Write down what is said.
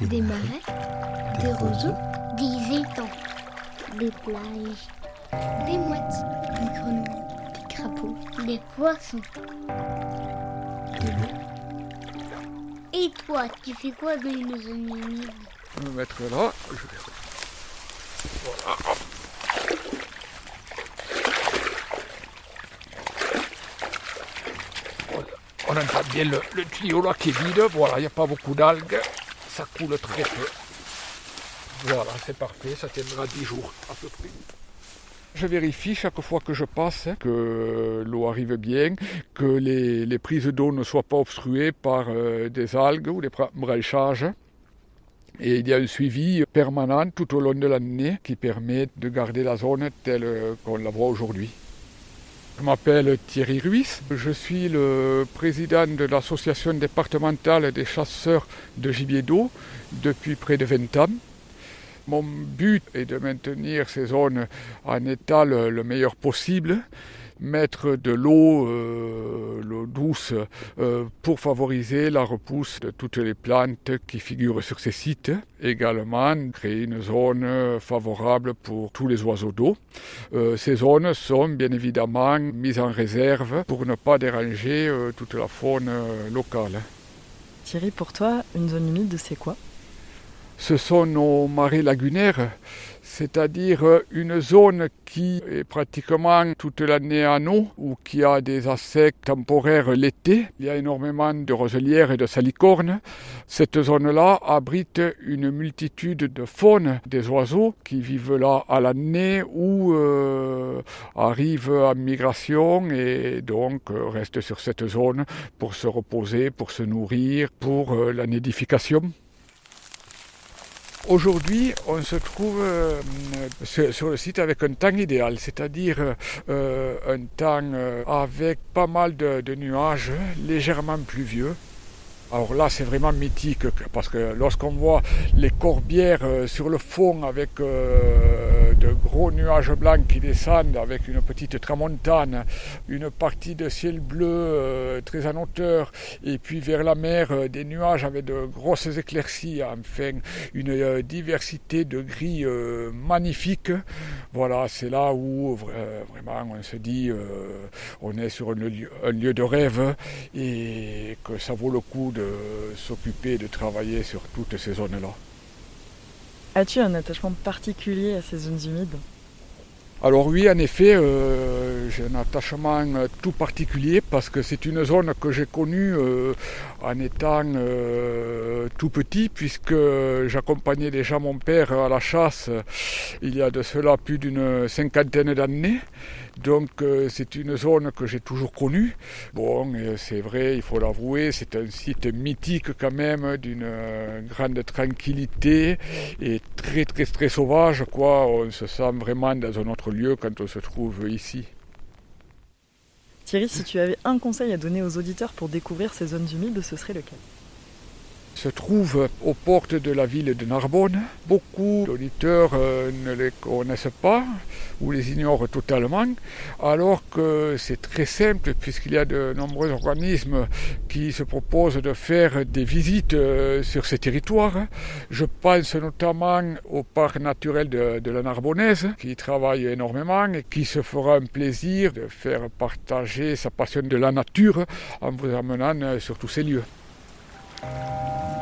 Des marais, des roseaux, des étangs, des plages, des mouettes, des grenouilles, des crapauds, des poissons. Et toi, tu fais quoi dans une zone humide Je vais me mettre là. Je vais... Voilà. Entend bien le, tuyau là qui est vide. Voilà, il n'y a pas beaucoup d'algues. Ça coule très peu. Voilà, c'est parfait. Ça tiendra 10 jours à peu près. Je vérifie chaque fois que je passe hein, que l'eau arrive bien, que les, prises d'eau ne soient pas obstruées par euh, des algues ou des bra- branchages. Et il y a un suivi permanent tout au long de l'année qui permet de garder la zone telle euh, qu'on la voit aujourd'hui. Je m'appelle Thierry Ruiz, je suis le président de l'association départementale des chasseurs de gibier d'eau depuis près de 20 ans. Mon but est de maintenir ces zones en état le, le meilleur possible, mettre de l'eau, euh, l'eau douce, euh, pour favoriser la repousse de toutes les plantes qui figurent sur ces sites. Également, créer une zone favorable pour tous les oiseaux d'eau. Euh, ces zones sont bien évidemment mises en réserve pour ne pas déranger euh, toute la faune euh, locale. Thierry, pour toi, une zone humide, c'est quoi? Ce sont nos marais lagunaires, c'est-à-dire une zone qui est pratiquement toute l'année en eau ou qui a des assèques temporaires l'été. Il y a énormément de roselières et de salicornes. Cette zone-là abrite une multitude de faunes, des oiseaux qui vivent là à l'année ou euh, arrivent en migration et donc euh, restent sur cette zone pour se reposer, pour se nourrir, pour euh, la nidification. Aujourd'hui, on se trouve euh, sur, le site avec un temps idéal, c'est-à-dire euh, un temps euh, avec pas mal de, nuages, légèrement pluvieux. Alors là, c'est vraiment mythique parce que lorsqu'on voit les corbières sur le fond avec de gros nuages blancs qui descendent avec une petite tramontane, une partie de ciel bleu euh, très en hauteur et puis vers la mer euh, des nuages avec de grosses éclaircies, enfin une euh, diversité de gris magnifique. Voilà, c'est là où vraiment on se dit on est sur un lieu, un lieu de rêve et que ça vaut le coup de s'occuper, de travailler sur toutes ces zones-là. As-tu un attachement particulier à ces zones humides? Alors oui, en effet, euh, j'ai un attachement tout particulier parce que c'est une zone que j'ai connue euh, en étant euh, tout petit puisque j'accompagnais déjà mon père à la chasse il y a de cela plus d'une cinquantaine d'années. Donc c'est une zone que j'ai toujours connue. Bon, c'est vrai, il faut l'avouer, c'est un site mythique quand même, d'une grande tranquillité et très très très sauvage. Quoi. On se sent vraiment dans un autre lieu quand on se trouve ici. Thierry, si tu avais un conseil à donner aux auditeurs pour découvrir ces zones humides, ce serait lequel? Se trouve aux portes de la ville de Narbonne. Beaucoup d'auditeurs euh, ne les connaissent pas ou les ignorent totalement, alors que c'est très simple puisqu'il y a de nombreux organismes qui se proposent de faire des visites euh, sur ces territoires. Je pense notamment au parc naturel de, la Narbonnaise qui travaille énormément et qui se fera un plaisir de faire partager sa passion de la nature en vous amenant euh, sur tous ces lieux. Música